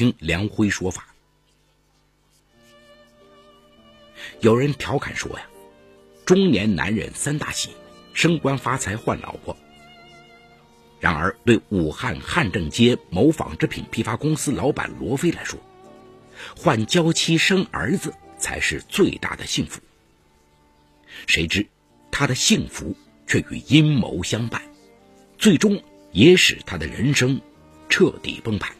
听梁辉说法。有人调侃说呀，中年男人三大喜：升官发财换老婆。然而，对武汉汉正街某纺织品批发公司老板罗飞来说，换娇妻生儿子才是最大的幸福。谁知，他的幸福却与阴谋相伴，最终也使他的人生彻底崩盘。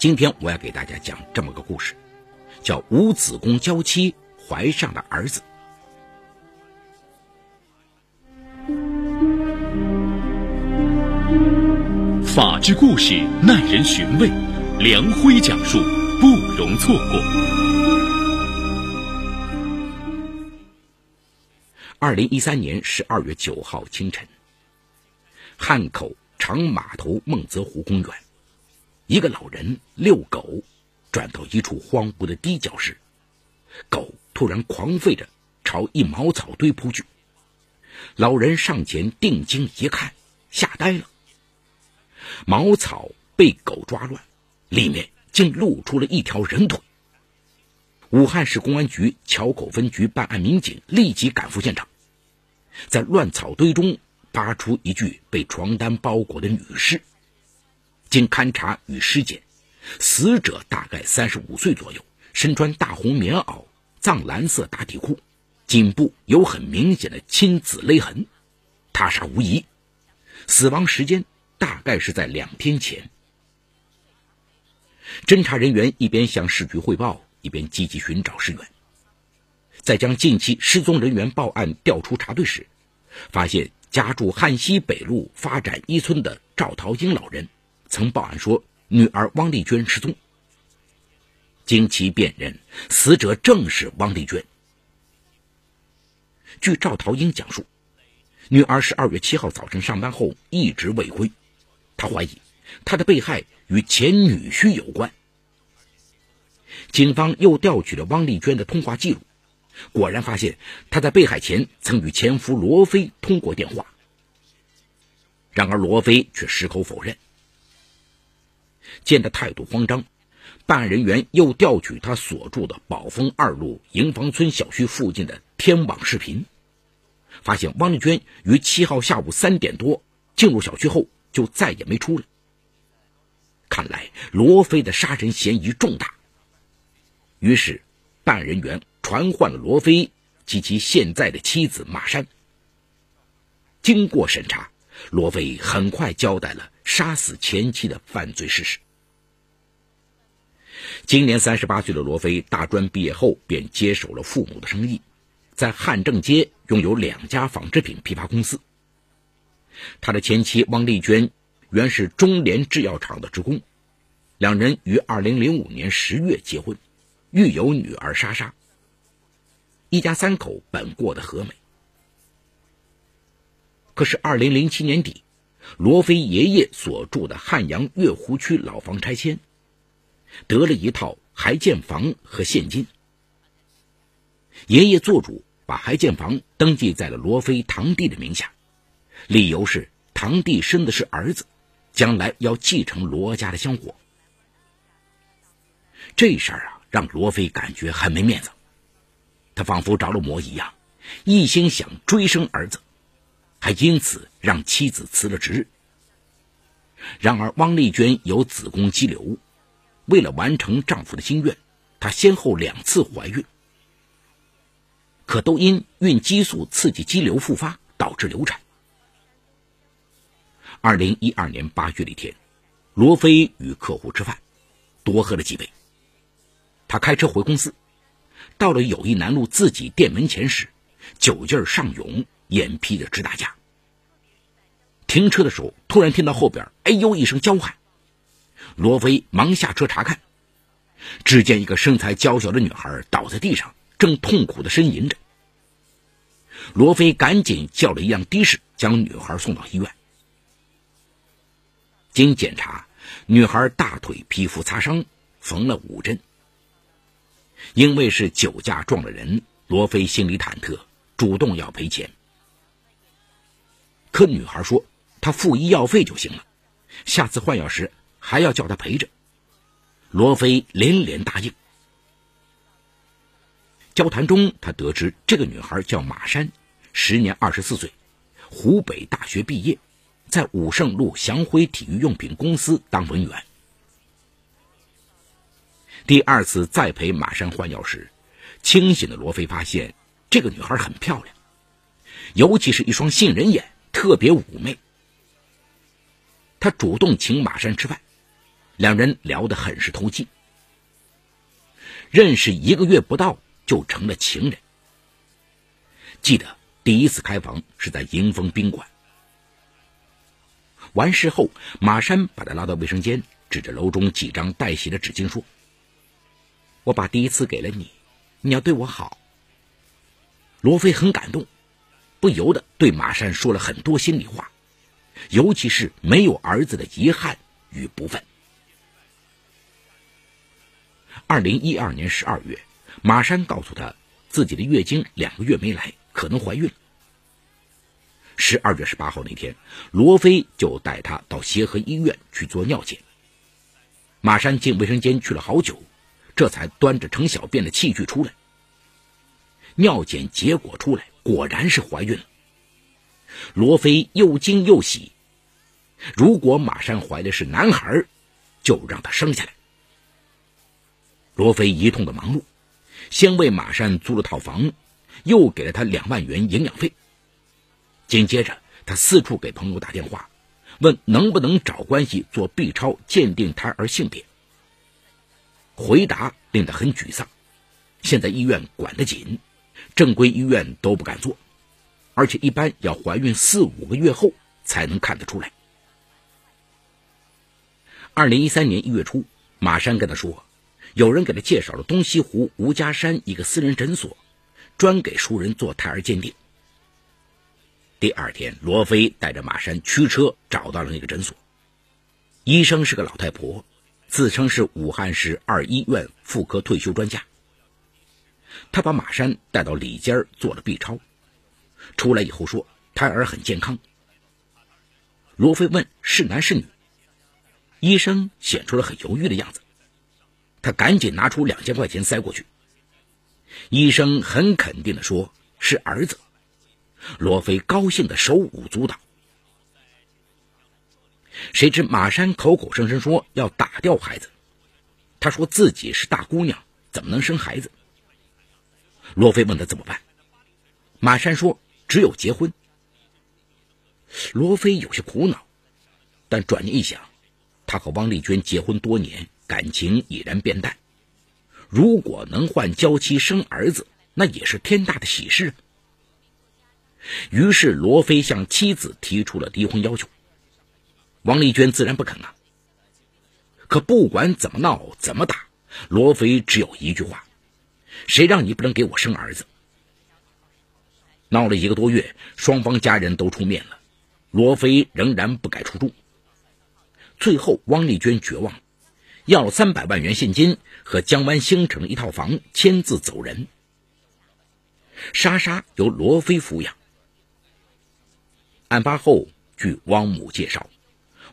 今天我要给大家讲这么个故事，叫无子宫娇妻怀上了儿子。法治故事耐人寻味，梁辉讲述不容错过。二零一三年十二月九号清晨，汉口长码头孟泽湖公园，一个老人遛狗，转到一处荒芜的地角时，狗突然狂吠着朝一茅草堆扑去。老人上前定睛一看，吓呆了。茅草被狗抓乱，里面竟露出了一条人腿。武汉市公安局桥口分局办案民警立即赶赴现场，在乱草堆中扒出一具被床单包裹的女尸。经勘查与尸检，死者大概三十五岁左右，身穿大红棉袄、藏蓝色打底裤，颈部有很明显的亲子勒痕，他杀无疑。死亡时间。大概是在两天前，侦查人员一边向市局汇报，一边积极寻找尸源。在将近期失踪人员报案调出查对时，发现家住汉西北路发展一村的赵桃英老人曾报案说女儿汪丽娟失踪。经其辨认，死者正是汪丽娟。据赵桃英讲述，女儿十二月七号早晨上班后一直未归。他怀疑他的被害与前女婿有关。警方又调取了汪丽娟的通话记录，果然发现她在被害前曾与前夫罗飞通过电话。然而罗飞却矢口否认。见他态度慌张，办案人员又调取他所住的宝丰二路营房村小区附近的天网视频，发现汪丽娟于七号下午三点多进入小区后。就再也没出来。看来罗非的杀人嫌疑重大。于是，办案人员传唤了罗非及其现在的妻子马山。经过审查，罗非很快交代了杀死前妻的犯罪事实。今年三十八岁的罗非，大专毕业后便接手了父母的生意，在汉正街拥有两家纺织品批发公司。他的前妻汪丽娟原是中联制药厂的职工，两人于2005年10月结婚，育有女儿莎莎。一家三口本过得和美。可是2007年底，罗非爷爷所住的汉阳月湖区老房拆迁，得了一套还建房和现金。爷爷做主把还建房登记在了罗非堂弟的名下。理由是堂弟生的是儿子，将来要继承罗家的香火。这事儿啊，让罗非感觉很没面子，他仿佛着了魔一样，一心想追生儿子，还因此让妻子辞了职。然而汪丽娟有子宫肌瘤，为了完成丈夫的心愿，她先后两次怀孕，可都因孕激素刺激肌瘤复发，导致流产。二零一二年八月的一天，罗非与客户吃饭，多喝了几杯。他开车回公司，到了友谊南路自己店门前时，酒劲上涌，眼皮子直打架。停车的时候，突然听到后边“哎呦”一声叫喊，罗非忙下车查看，只见一个身材娇小的女孩倒在地上，正痛苦的呻吟着。罗非赶紧叫了一辆的士，将女孩送到医院。经检查，女孩大腿皮肤擦伤，缝了五针。因为是酒驾撞了人，罗非心里忐忑，主动要赔钱。可女孩说，她付医药费就行了，下次换药时还要叫他陪着。罗非连连答应。交谈中，他得知这个女孩叫马山，时年二十四岁，湖北大学毕业，在武胜路祥辉体育用品公司当文员。第二次再陪马山换药时，清醒的罗非发现这个女孩很漂亮，尤其是一双杏仁眼，特别妩媚。他主动请马山吃饭，两人聊得很是投机。认识一个月不到就成了情人。记得第一次开房是在迎风宾馆。完事后，马山把他拉到卫生间，指着楼中几张带血的纸巾说：“我把第一次给了你，你要对我好。”罗非很感动，不由得对马山说了很多心里话。尤其是没有儿子的遗憾与不忿。二零一二年十二月，马山告诉他自己的月经两个月没来，可能怀孕了。十二月十八号那天，罗非就带他到协和医院去做尿检。马山进卫生间去了好久，这才端着盛小便的器具出来。尿检结果出来，果然是怀孕了。罗非又惊又喜。如果马山怀的是男孩，就让他生下来。罗非一通的忙碌，先为马山租了套房，又给了他两万元营养费。紧接着，他四处给朋友打电话，问能不能找关系做 B 超鉴定胎儿性别。回答令他很沮丧。现在医院管得紧，正规医院都不敢做。而且一般要怀孕四五个月后才能看得出来。二零一三年一月初，马山跟他说，有人给他介绍了东西湖吴家山一个私人诊所，专给熟人做胎儿鉴定。第二天，罗非带着马山驱车找到了那个诊所，医生是个老太婆，自称是武汉市二医院妇科退休专家。他把马山带到里间做了 B 超。出来以后说胎儿很健康。罗非问是男是女，医生显出了很犹豫的样子，他赶紧拿出两千块钱塞过去。医生很肯定的说是儿子，罗非高兴的手舞足蹈。谁知马山口口声声说要打掉孩子，他说自己是大姑娘，怎么能生孩子？罗非问他怎么办，马山说。只有结婚。罗非有些苦恼，但转念一想，他和汪丽娟结婚多年，感情已然变淡。如果能换娇妻生儿子，那也是天大的喜事。于是罗非向妻子提出了离婚要求，汪丽娟自然不肯啊。可不管怎么闹，怎么打，罗非只有一句话：谁让你不能给我生儿子？闹了一个多月，双方家人都出面了，罗非仍然不改出住。最后，汪丽娟绝望，要了三百万元现金和江湾新城一套房，签字走人。莎莎由罗非抚养。案发后，据汪母介绍，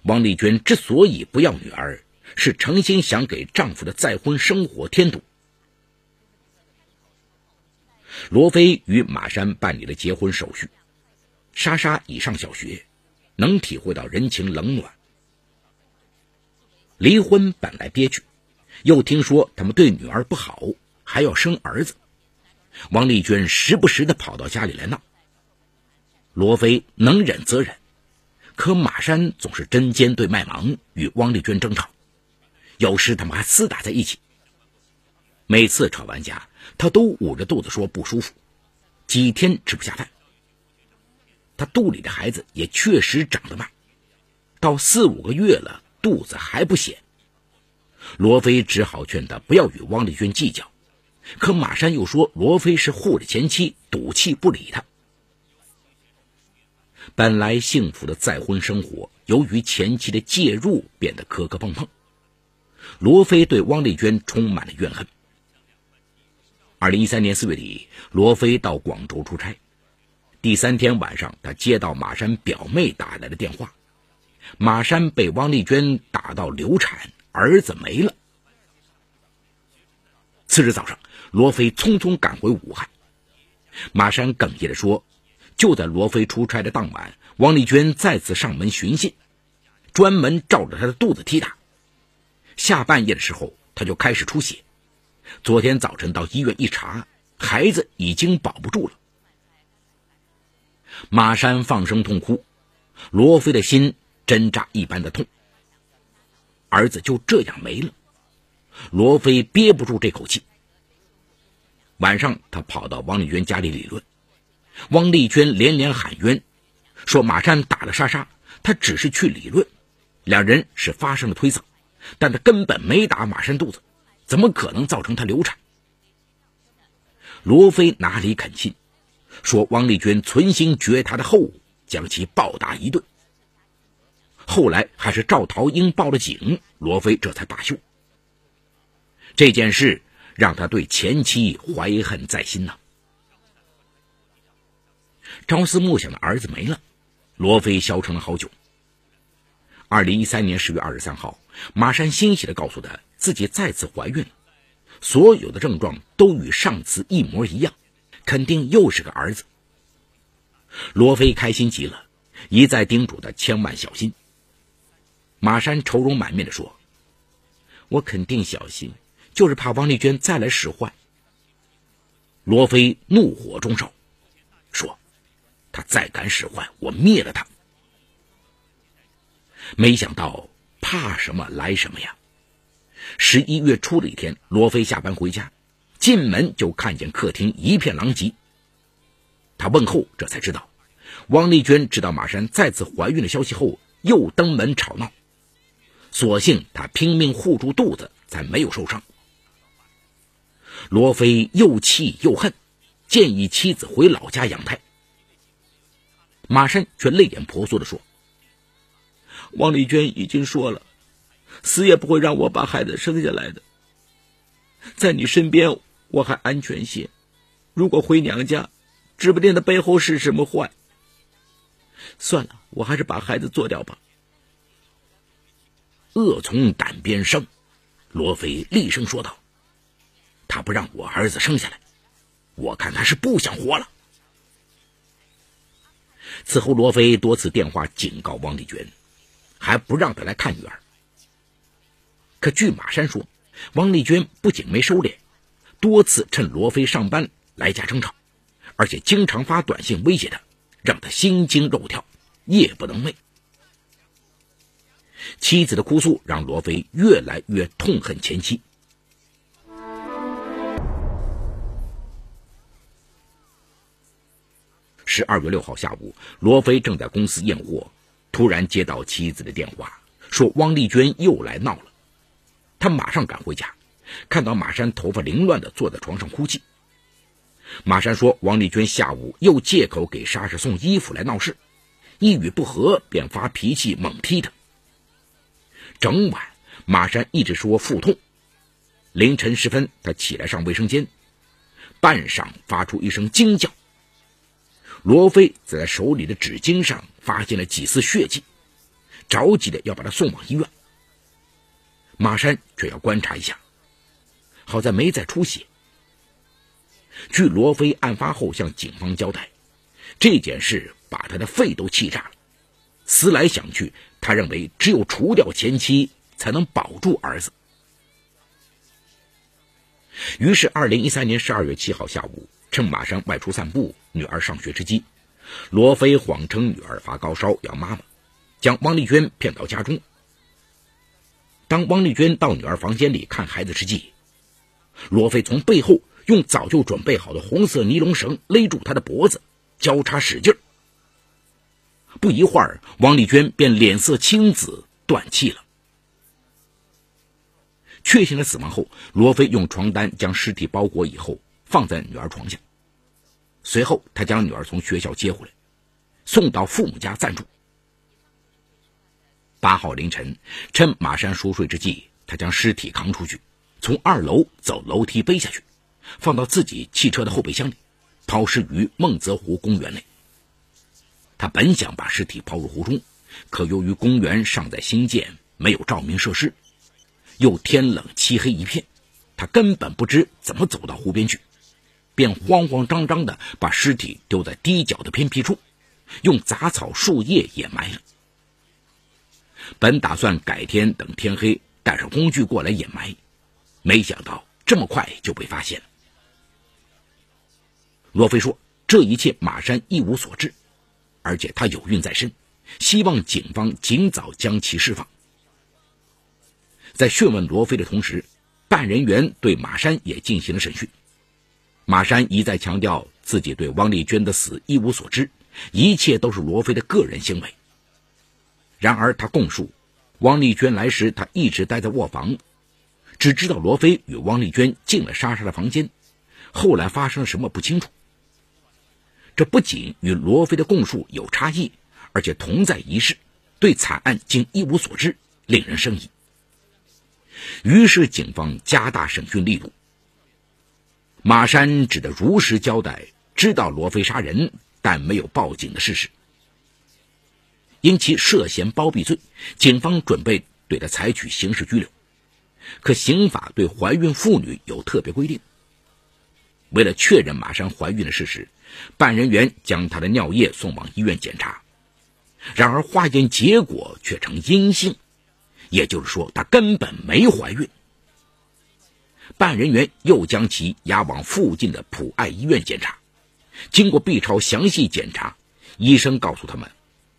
汪丽娟之所以不要女儿，是诚心想给丈夫的再婚生活添堵。罗非与马山办理了结婚手续。莎莎已上小学，能体会到人情冷暖。离婚本来憋屈，又听说他们对女儿不好，还要生儿子，王丽娟时不时的跑到家里来闹。罗非能忍则忍，可马山总是针尖对麦芒，与汪丽娟争吵，有时他们还厮打在一起。每次吵完架，他都捂着肚子说不舒服，几天吃不下饭。他肚里的孩子也确实长得慢，到四五个月了，肚子还不显。罗非只好劝他不要与汪丽娟计较，可马山又说罗非是护着前妻，赌气不理他。本来幸福的再婚生活，由于前妻的介入变得磕磕碰碰，罗非对汪丽娟充满了怨恨。二零一三年四月底，罗非到广州出差。第三天晚上，他接到马山表妹打来的电话，马山被汪丽娟打到流产，儿子没了。次日早上，罗飞匆匆赶回武汉。马山哽咽地说：“就在罗飞出差的当晚，汪丽娟再次上门寻衅，专门照着他的肚子踢打。下半夜的时候，他就开始出血。昨天早晨到医院一查，孩子已经保不住了。”马山放声痛哭，罗飞的心针扎一般的痛。儿子就这样没了，罗飞憋不住这口气。晚上，他跑到王丽娟家里理论，汪丽娟连连喊冤，说马山打了莎莎，他只是去理论，两人是发生了推搡，但他根本没打马山肚子，怎么可能造成他流产？罗飞哪里肯信，说汪丽娟存心绝他的后，将其暴打一顿。后来还是赵桃英报了警，罗飞这才罢休。这件事。让他对前妻怀恨在心呐。朝思暮想的儿子没了，罗非消沉了好久。二零一三年十月二十三号，马山欣喜的告诉他自己再次怀孕了，所有的症状都与上次一模一样，肯定又是个儿子。罗非开心极了，一再叮嘱他千万小心。马山愁容满面的说：“我肯定小心。”就是怕王丽娟再来使坏。罗非怒火中烧，说：“他再敢使坏，我灭了他。”没想到，怕什么来什么呀！十一月初的一天，罗非下班回家，进门就看见客厅一片狼藉。他问候，这才知道，王丽娟知道马山再次怀孕的消息后，又登门吵闹。所幸他拼命护住肚子，才没有受伤。罗非又气又恨，建议妻子回老家养胎。马山却泪眼婆娑地说：“王丽娟已经说了，死也不会让我把孩子生下来的。在你身边我还安全些，如果回娘家，指不定他背后是什么坏。算了，我还是把孩子做掉吧。”恶从胆边生，罗非厉声说道。他不让我儿子生下来，我看他是不想活了。此后，罗非多次电话警告王丽娟，还不让他来看女儿。可据马山说，王丽娟不仅没收敛，多次趁罗非上班来家争吵，而且经常发短信威胁他，让他心惊肉跳，夜不能寐。妻子的哭诉让罗非越来越痛恨前妻。十二月六号下午，罗非正在公司验货，突然接到妻子的电话，说汪丽娟又来闹了。他马上赶回家，看到马山头发凌乱的坐在床上哭泣。马山说，汪丽娟下午又借口给莎莎送衣服来闹事，一语不合便发脾气猛踢他。整晚，马山一直说腹痛。凌晨时分，他起来上卫生间，半晌发出一声惊叫。罗非在手里的纸巾上发现了几丝血迹，着急的要把他送往医院。马山却要观察一下，好在没再出血。据罗非案发后向警方交代，这件事把他的肺都气炸了。思来想去，他认为只有除掉前妻，才能保住儿子。于是，二零一三年十二月七号下午。趁马山外出散步，女儿上学之机，罗非谎称女儿发高烧要妈妈，将汪丽娟骗到家中。当汪丽娟到女儿房间里看孩子之际，罗非从背后用早就准备好的红色尼龙绳勒住她的脖子，交叉使劲。不一会儿，汪丽娟便脸色青紫，断气了。确信了死亡后，罗非用床单将尸体包裹以后。放在女儿床下，随后他将女儿从学校接回来，送到父母家暂住。八号凌晨，趁马山熟睡之际，他将尸体扛出去，从二楼走楼梯背下去，放到自己汽车的后备箱里，抛尸于孟泽湖公园内。他本想把尸体抛入湖中，可由于公园尚在新建，没有照明设施，又天冷漆黑一片，他根本不知怎么走到湖边去，便慌慌张张地把尸体丢在堤角的偏僻处，用杂草树叶掩埋了。本打算改天等天黑带上工具过来掩埋，没想到这么快就被发现了。罗非说：“这一切马山一无所知，而且他有孕在身，希望警方尽早将其释放。”在讯问罗非的同时，办案人员对马山也进行了审讯。马山一再强调自己对汪丽娟的死一无所知，一切都是罗非的个人行为。然而，他供述，汪丽娟来时，他一直待在卧房，只知道罗非与汪丽娟进了莎莎的房间，后来发生了什么不清楚。这不仅与罗非的供述有差异，而且同在一室，对惨案竟一无所知，令人生疑。于是，警方加大审讯力度。马山只得如实交代知道罗非杀人，但没有报警的事实。因其涉嫌包庇罪，警方准备对他采取刑事拘留。可刑法对怀孕妇女有特别规定。为了确认马山怀孕的事实，办案人员将她的尿液送往医院检查，然而化验结果却呈阴性，也就是说她根本没怀孕。办案人员又将其押往附近的普爱医院检查，经过 B 超详细检查，医生告诉他们。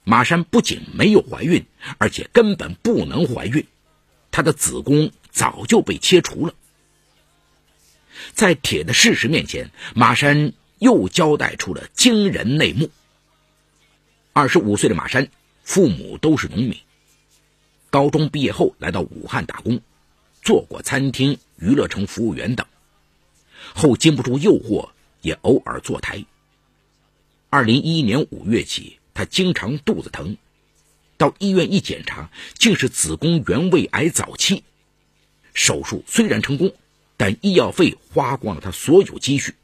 马山不仅没有怀孕，而且根本不能怀孕，她的子宫早就被切除了。在铁的事实面前，马山又交代出了惊人内幕。二十五岁的马山，父母都是农民，高中毕业后来到武汉打工，做过餐厅、娱乐城服务员等，后经不住诱惑，也偶尔坐台。二零一一年五月起。她经常肚子疼，到医院一检查，竟是子宫原位癌早期。手术虽然成功，但医药费花光了她所有积蓄。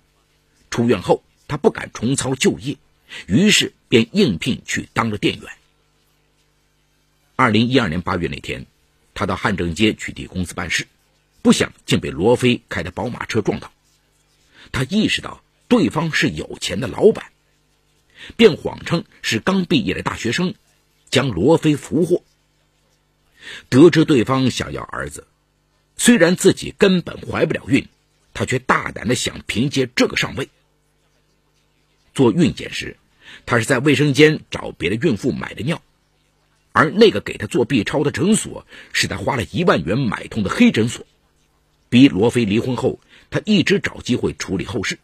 出院后，她不敢重操旧业，于是便应聘去当了店员。二零一二年八月那天，她到汉正街去替公司办事，不想竟被罗非开的宝马车撞倒。他意识到对方是有钱的老板。便谎称是刚毕业的大学生，将罗非俘获。得知对方想要儿子，虽然自己根本怀不了孕，他却大胆的想凭借这个上位。做孕检时，他是在卫生间找别的孕妇买的尿，而那个给他做 B 超的诊所是他花了一万元买通的黑诊所。逼罗非离婚后，他一直找机会处理后事。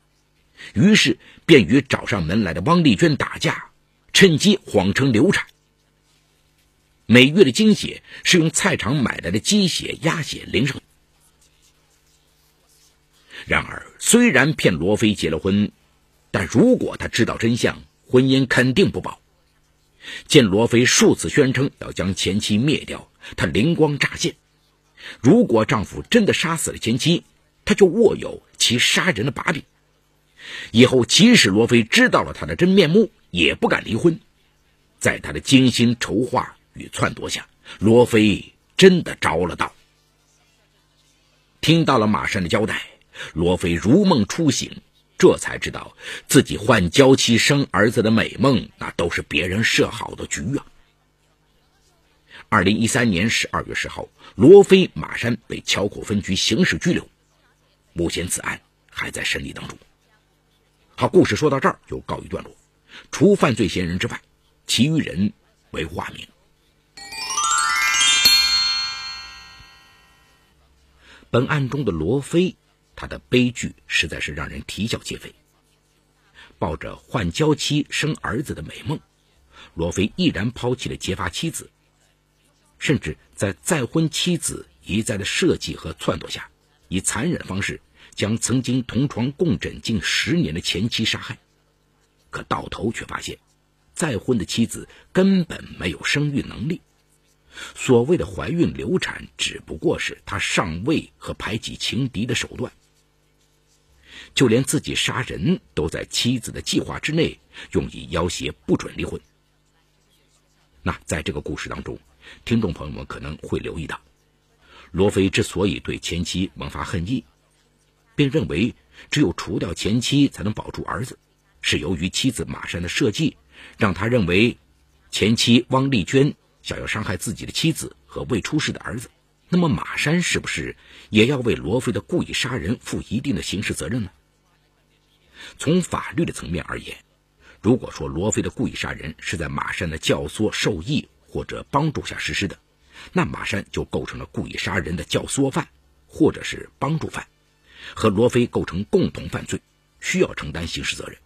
于是便与找上门来的汪丽娟打架，趁机谎称流产。每月的精血是用菜场买来的鸡血、鸭血淋上。然而，虽然骗罗非结了婚，但如果他知道真相，婚姻肯定不保。见罗非数次宣称要将前妻灭掉，他灵光乍现：如果丈夫真的杀死了前妻，他就握有其杀人的把柄。以后，即使罗非知道了他的真面目，也不敢离婚。在他的精心筹划与撺掇下，罗非真的着了道。听到了马山的交代，罗非如梦初醒，这才知道自己换娇妻生儿子的美梦，那都是别人设好的局啊。二零一三年十二月十号，罗非、马山被桥口分局刑事拘留，目前此案还在审理当中。好，故事说到这儿就告一段落。除犯罪嫌疑人之外，其余人为化名。本案中的罗非，他的悲剧实在是让人啼笑皆非。抱着换娇妻生儿子的美梦，罗非毅然抛弃了结发妻子，甚至在再婚妻子一再的设计和撺掇下，以残忍的方式。将曾经同床共枕近十年的前妻杀害，可到头却发现，再婚的妻子根本没有生育能力。所谓的怀孕流产，只不过是他上位和排挤情敌的手段。就连自己杀人都在妻子的计划之内，用以要挟不准离婚。那在这个故事当中，听众朋友们可能会留意到，罗非之所以对前妻萌发恨意，并认为只有除掉前妻才能保住儿子，是由于妻子马山的设计，让他认为前妻汪丽娟想要伤害自己的妻子和未出世的儿子。那么马山是不是也要为罗非的故意杀人负一定的刑事责任呢？从法律的层面而言，如果说罗非的故意杀人是在马山的教唆、授意或者帮助下实施的，那马山就构成了故意杀人的教唆犯，或者是帮助犯，和罗非构成共同犯罪，需要承担刑事责任。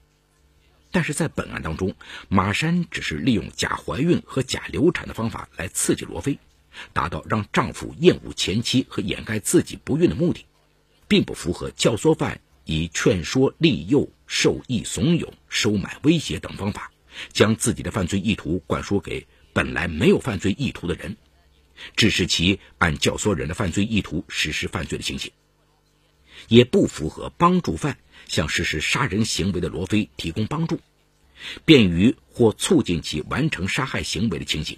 但是在本案当中，马山只是利用假怀孕和假流产的方法来刺激罗非。达到让丈夫厌恶前妻和掩盖自己不孕的目的，并不符合教唆犯以劝说、利诱、授意、怂恿、收买、威胁等方法，将自己的犯罪意图灌输给本来没有犯罪意图的人，致使其按教唆人的犯罪意图实施犯罪的情形，也不符合帮助犯向实施杀人行为的罗非提供帮助，便于或促进其完成杀害行为的情形。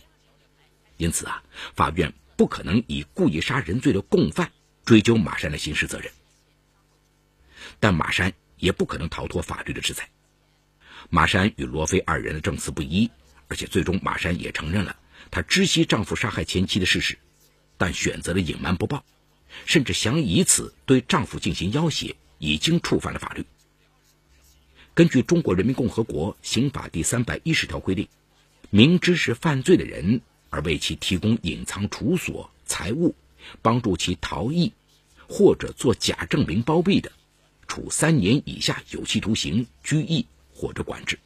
因此啊，法院不可能以故意杀人罪的共犯追究马山的刑事责任，但马山也不可能逃脱法律的制裁。马山与罗非二人的证词不一，而且最终马山也承认了他知悉丈夫杀害前妻的事实，但选择了隐瞒不报，甚至想以此对丈夫进行要挟，已经触犯了法律。根据《中国人民共和国刑法》第三百一十条规定，明知是犯罪的人。而为其提供隐藏处所、财物，帮助其逃逸，或者做假证明包庇的，处三年以下有期徒刑、拘役或者管制。